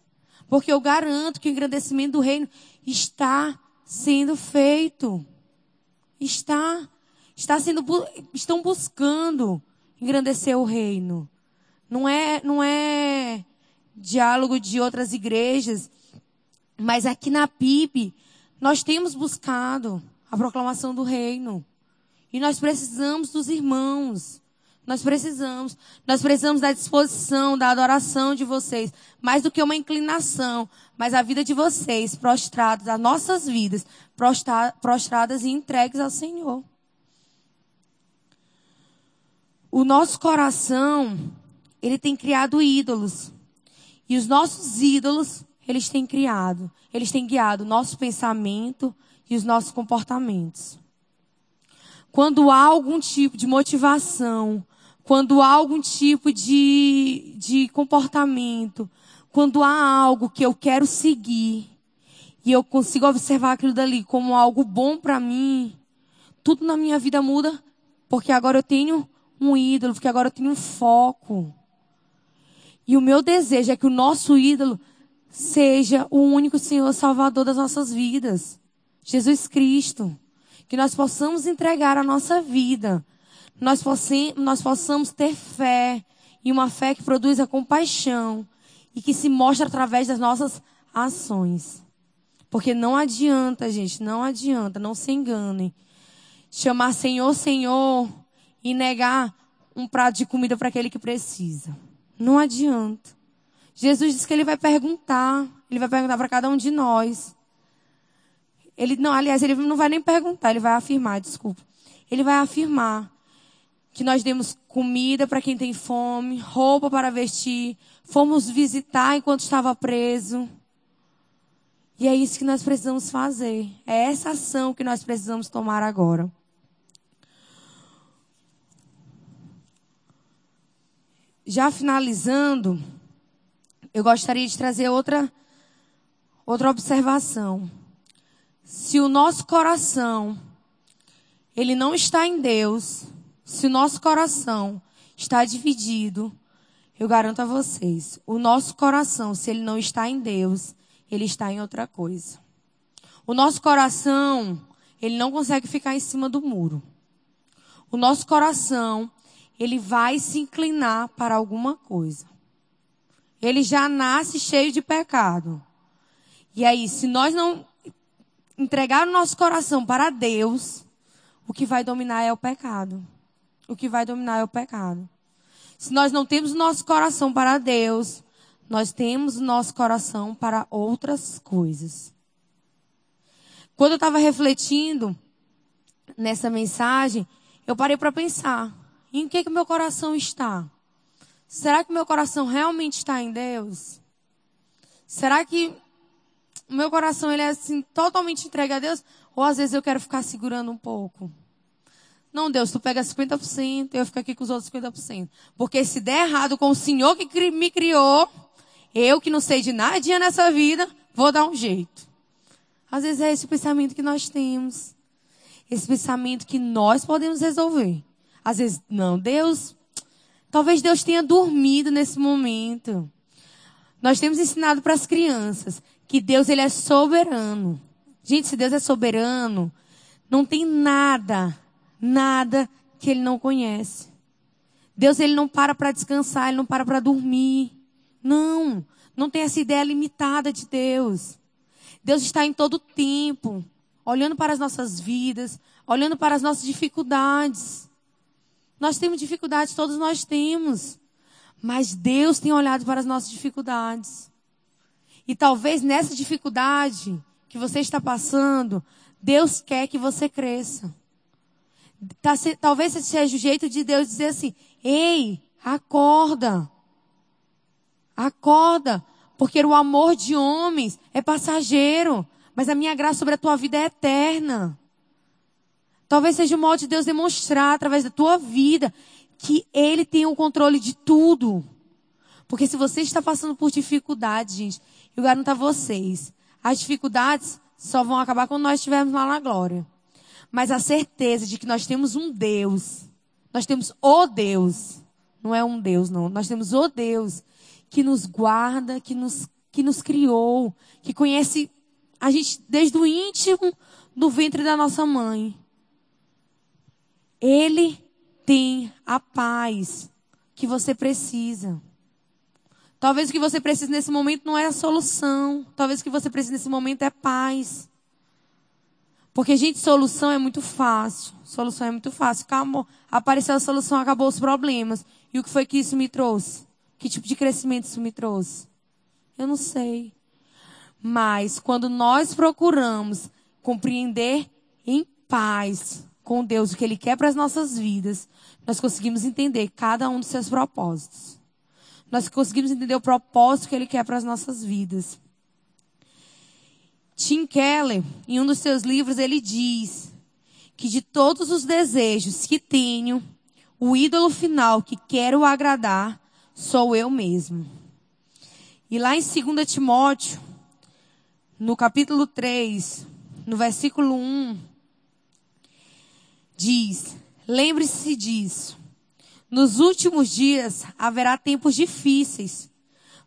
Porque eu garanto que o engrandecimento do reino está sendo feito. Está. Está sendo, estão buscando engrandecer o reino. Não é, não é diálogo de outras igrejas, mas aqui na PIB nós temos buscado a proclamação do reino. E nós precisamos dos irmãos. Nós precisamos. Nós precisamos da disposição, da adoração de vocês. Mais do que uma inclinação, mas a vida de vocês prostrados, as nossas vidas prostradas e entregues ao Senhor. O nosso coração, ele tem criado ídolos. E os nossos ídolos, eles têm criado, eles têm guiado o nosso pensamento e os nossos comportamentos. Quando há algum tipo de motivação, quando há algum tipo de, de comportamento, quando há algo que eu quero seguir e eu consigo observar aquilo dali como algo bom para mim, tudo na minha vida muda, porque agora eu tenho um ídolo, porque agora eu tenho um foco. E o meu desejo é que o nosso ídolo seja o único Senhor Salvador das nossas vidas. Jesus Cristo. Que nós possamos entregar a nossa vida. Nós, nós possamos ter fé. E uma fé que produz a compaixão. E que se mostra através das nossas ações. Porque não adianta, gente, não adianta, não se enganem. Chamar Senhor, Senhor e negar um prato de comida para aquele que precisa. Não adianta. Jesus disse que ele vai perguntar, ele vai perguntar para cada um de nós. Ele não, aliás, ele não vai nem perguntar, ele vai afirmar, desculpa. Ele vai afirmar que nós demos comida para quem tem fome, roupa para vestir, fomos visitar enquanto estava preso. E é isso que nós precisamos fazer. É essa ação que nós precisamos tomar agora. Já finalizando, eu gostaria de trazer outra outra observação. Se o nosso coração ele não está em Deus, se o nosso coração está dividido, eu garanto a vocês, o nosso coração, se ele não está em Deus, ele está em outra coisa. O nosso coração, ele não consegue ficar em cima do muro. O nosso coração, ele vai se inclinar para alguma coisa. Ele já nasce cheio de pecado. E aí, se nós não entregar o nosso coração para Deus, o que vai dominar é o pecado. O que vai dominar é o pecado. Se nós não temos nosso coração para Deus, nós temos nosso coração para outras coisas. Quando eu estava refletindo nessa mensagem, eu parei para pensar: em que que meu coração está? Será que meu coração realmente está em Deus? Será que o meu coração ele é assim totalmente entregue a Deus? Ou às vezes eu quero ficar segurando um pouco? Não, Deus, tu pega 50%, eu fico aqui com os outros 50%. Porque se der errado com o Senhor que me criou, eu que não sei de nada nessa vida, vou dar um jeito. Às vezes é esse pensamento que nós temos. Esse pensamento que nós podemos resolver. Às vezes, não, Deus, talvez Deus tenha dormido nesse momento. Nós temos ensinado para as crianças que Deus ele é soberano. Gente, se Deus é soberano, não tem nada, nada que ele não conhece. Deus ele não para para descansar, ele não para para dormir. Não, não tem essa ideia limitada de Deus. Deus está em todo tempo, olhando para as nossas vidas, olhando para as nossas dificuldades. Nós temos dificuldades, todos nós temos. Mas Deus tem olhado para as nossas dificuldades. E talvez nessa dificuldade que você está passando, Deus quer que você cresça. Tá talvez seja o jeito de Deus dizer assim: ei, acorda. Acorda, porque o amor de homens é passageiro, mas a minha graça sobre a tua vida é eterna. Talvez seja o modo de Deus demonstrar através da tua vida que Ele tem o controle de tudo. Porque se você está passando por dificuldades, gente, eu garanto a vocês, as dificuldades só vão acabar quando nós estivermos lá na glória. Mas a certeza de que nós temos um Deus, nós temos o Deus, não é um Deus, não, nós temos o Deus que nos guarda, que nos, que nos criou, que conhece a gente desde o íntimo do ventre da nossa mãe. Ele tem a paz que você precisa. Talvez o que você precisa nesse momento não é a solução. Talvez o que você precisa nesse momento é paz. Porque, gente, solução é muito fácil. Solução é muito fácil. Acabou, apareceu a solução, acabou os problemas. E o que foi que isso me trouxe? Que tipo de crescimento isso me trouxe? Eu não sei. Mas quando nós procuramos compreender em paz com Deus o que Ele quer para as nossas vidas, nós conseguimos entender cada um dos seus propósitos. Nós conseguimos entender o propósito que Ele quer para as nossas vidas. Tim Keller, em um dos seus livros, ele diz que de todos os desejos que tenho, o ídolo final que quero agradar sou eu mesmo. E lá em 2 Timóteo, no capítulo 3, no versículo 1, diz: Lembre-se disso. Nos últimos dias haverá tempos difíceis,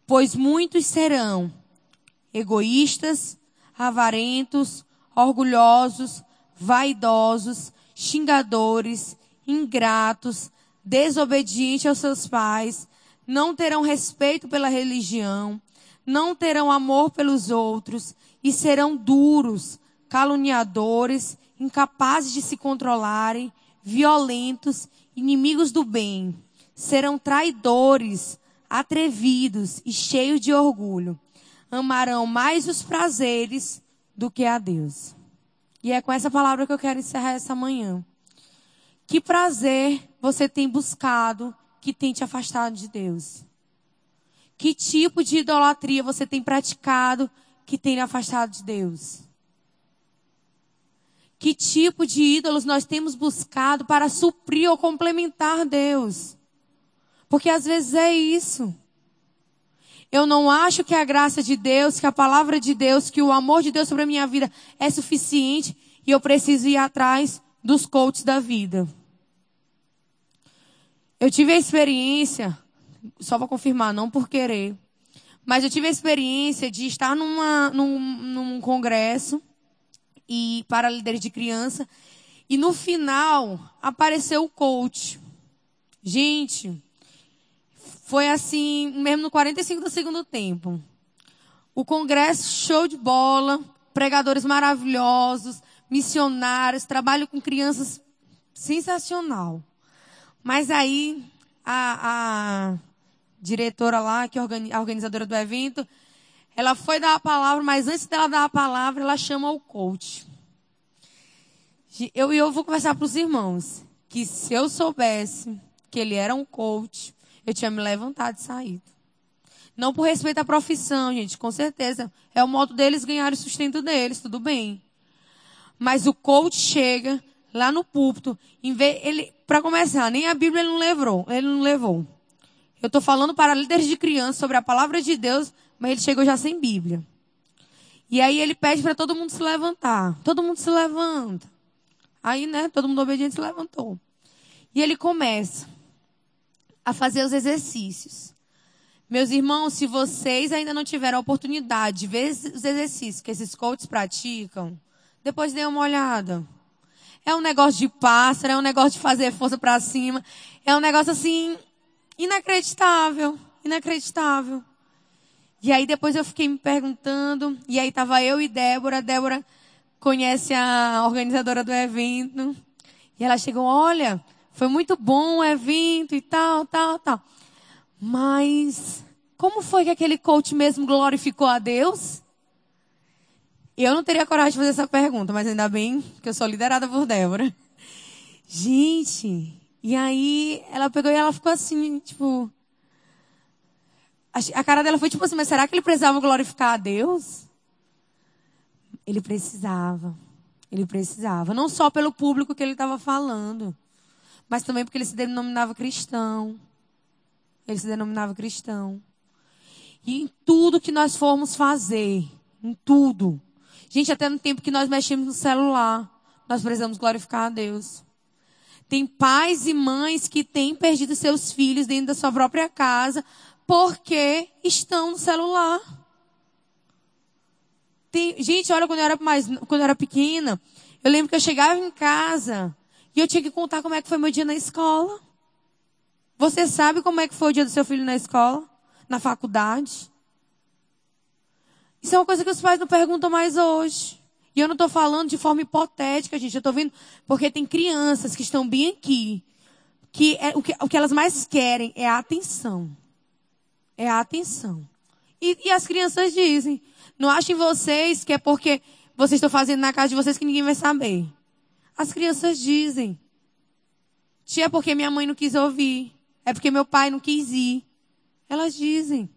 pois muitos serão egoístas, avarentos, orgulhosos, vaidosos, xingadores, ingratos, desobedientes aos seus pais, não terão respeito pela religião, não terão amor pelos outros e serão duros, caluniadores, incapazes de se controlarem, violentos, inimigos do bem. Serão traidores, atrevidos e cheios de orgulho. Amarão mais os prazeres do que a Deus. E é com essa palavra que eu quero encerrar essa manhã. Que prazer você tem buscado que tem te afastado de Deus? Que tipo de idolatria você tem praticado que tem afastado de Deus? Que tipo de ídolos nós temos buscado para suprir ou complementar Deus? Porque às vezes é isso. Eu não acho que a graça de Deus, que a palavra de Deus, que o amor de Deus sobre a minha vida é suficiente e eu preciso ir atrás dos coaches da vida. Eu tive a experiência, só para confirmar, não por querer, mas eu tive a experiência de estar numa, num, num congresso e para líderes de criança e no final apareceu o coach. Gente, foi assim, mesmo no 45 do segundo tempo. O congresso show de bola, pregadores maravilhosos, missionários, trabalho com crianças sensacional. Mas aí a, a diretora lá, que é a organizadora do evento, ela foi dar a palavra, mas antes dela dar a palavra, ela chama o coach. Eu, eu vou conversar para os irmãos que se eu soubesse que ele era um coach, eu tinha me levantado e saído. Não por respeito à profissão, gente, com certeza. É o modo deles ganharem o sustento deles, tudo bem. Mas o coach chega lá no púlpito, ele, para começar, nem a Bíblia ele não levou, ele não levou. Eu estou falando para líderes de criança sobre a palavra de Deus, mas ele chegou já sem Bíblia. E aí ele pede para todo mundo se levantar. Todo mundo se levanta. Aí, né, todo mundo obediente se levantou. E ele começa a fazer os exercícios. Meus irmãos, se vocês ainda não tiveram a oportunidade de ver os exercícios que esses coaches praticam, depois dê uma olhada. É um negócio de pássaro, é um negócio de fazer força para cima. É um negócio assim, inacreditável. Inacreditável. E aí depois eu fiquei me perguntando, e aí tava eu e Débora. Débora conhece a organizadora do evento. E ela chegou, olha, foi muito bom o evento e tal, tal, tal. Mas como foi que aquele coach mesmo glorificou a Deus? Eu não teria coragem de fazer essa pergunta, mas ainda bem que eu sou liderada por Débora. Gente, e aí ela pegou e ela ficou assim, tipo. A cara dela foi tipo assim, mas será que ele precisava glorificar a Deus? Ele precisava. Ele precisava. Não só pelo público que ele estava falando, mas também porque ele se denominava cristão. Ele se denominava cristão. E em tudo que nós formos fazer, em tudo, Gente, até no tempo que nós mexemos no celular, nós precisamos glorificar a Deus. Tem pais e mães que têm perdido seus filhos dentro da sua própria casa porque estão no celular. Tem, gente, olha, quando eu era mais, quando eu era pequena, eu lembro que eu chegava em casa e eu tinha que contar como é que foi meu dia na escola. Você sabe como é que foi o dia do seu filho na escola? Na faculdade? Isso é uma coisa que os pais não perguntam mais hoje. E eu não estou falando de forma hipotética, gente. Eu estou vendo porque tem crianças que estão bem aqui. Que, é, o, que o que elas mais querem é a atenção. É a atenção. E, e as crianças dizem: não achem vocês que é porque vocês estão fazendo na casa de vocês que ninguém vai saber. As crianças dizem: tia, é porque minha mãe não quis ouvir. É porque meu pai não quis ir. Elas dizem.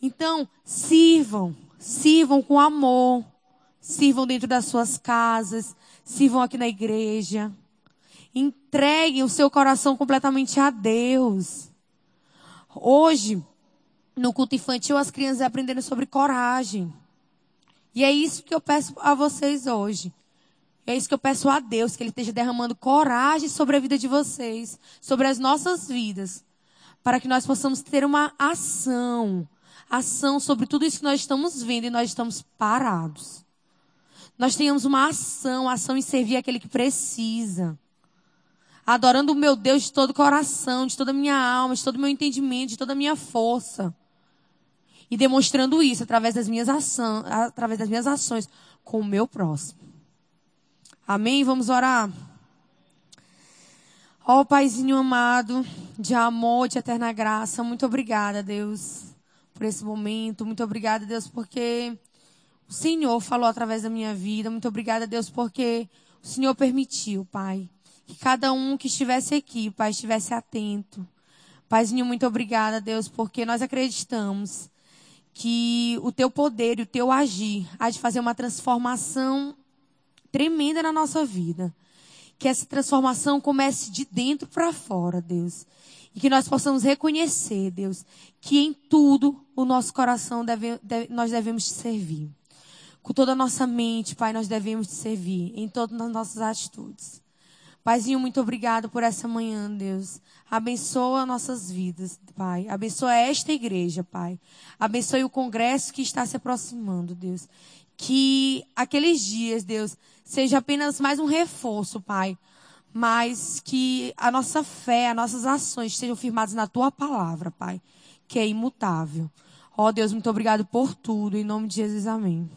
Então, sirvam, sirvam com amor, sirvam dentro das suas casas, sirvam aqui na igreja. Entreguem o seu coração completamente a Deus. Hoje, no culto infantil, as crianças aprenderam sobre coragem. E é isso que eu peço a vocês hoje. É isso que eu peço a Deus, que Ele esteja derramando coragem sobre a vida de vocês, sobre as nossas vidas, para que nós possamos ter uma ação, ação sobre tudo isso que nós estamos vendo e nós estamos parados. Nós tenhamos uma ação, ação em servir aquele que precisa. Adorando o meu Deus de todo o coração, de toda a minha alma, de todo o meu entendimento, de toda a minha força. E demonstrando isso através das minhas ações, através das minhas ações com o meu próximo. Amém? Vamos orar. Ó oh, Paizinho amado, de amor, de eterna graça, muito obrigada, Deus, por esse momento. Muito obrigada, Deus, porque o Senhor falou através da minha vida. Muito obrigada, Deus, porque o Senhor permitiu, Pai, que cada um que estivesse aqui, Pai, estivesse atento. Paizinho, muito obrigada, Deus, porque nós acreditamos que o teu poder e o teu agir há de fazer uma transformação tremenda na nossa vida. Que essa transformação comece de dentro para fora, Deus. E que nós possamos reconhecer, Deus, que em tudo o nosso coração deve, deve, nós devemos te servir. Com toda a nossa mente, Pai, nós devemos te servir em todas as nossas atitudes. Paizinho, muito obrigado por essa manhã, Deus. Abençoa nossas vidas, Pai. Abençoa esta igreja, Pai. Abençoe o congresso que está se aproximando, Deus. Que aqueles dias, Deus, seja apenas mais um reforço, Pai. Mas que a nossa fé, as nossas ações estejam firmadas na tua palavra, Pai. Que é imutável. Ó oh, Deus, muito obrigado por tudo. Em nome de Jesus, amém.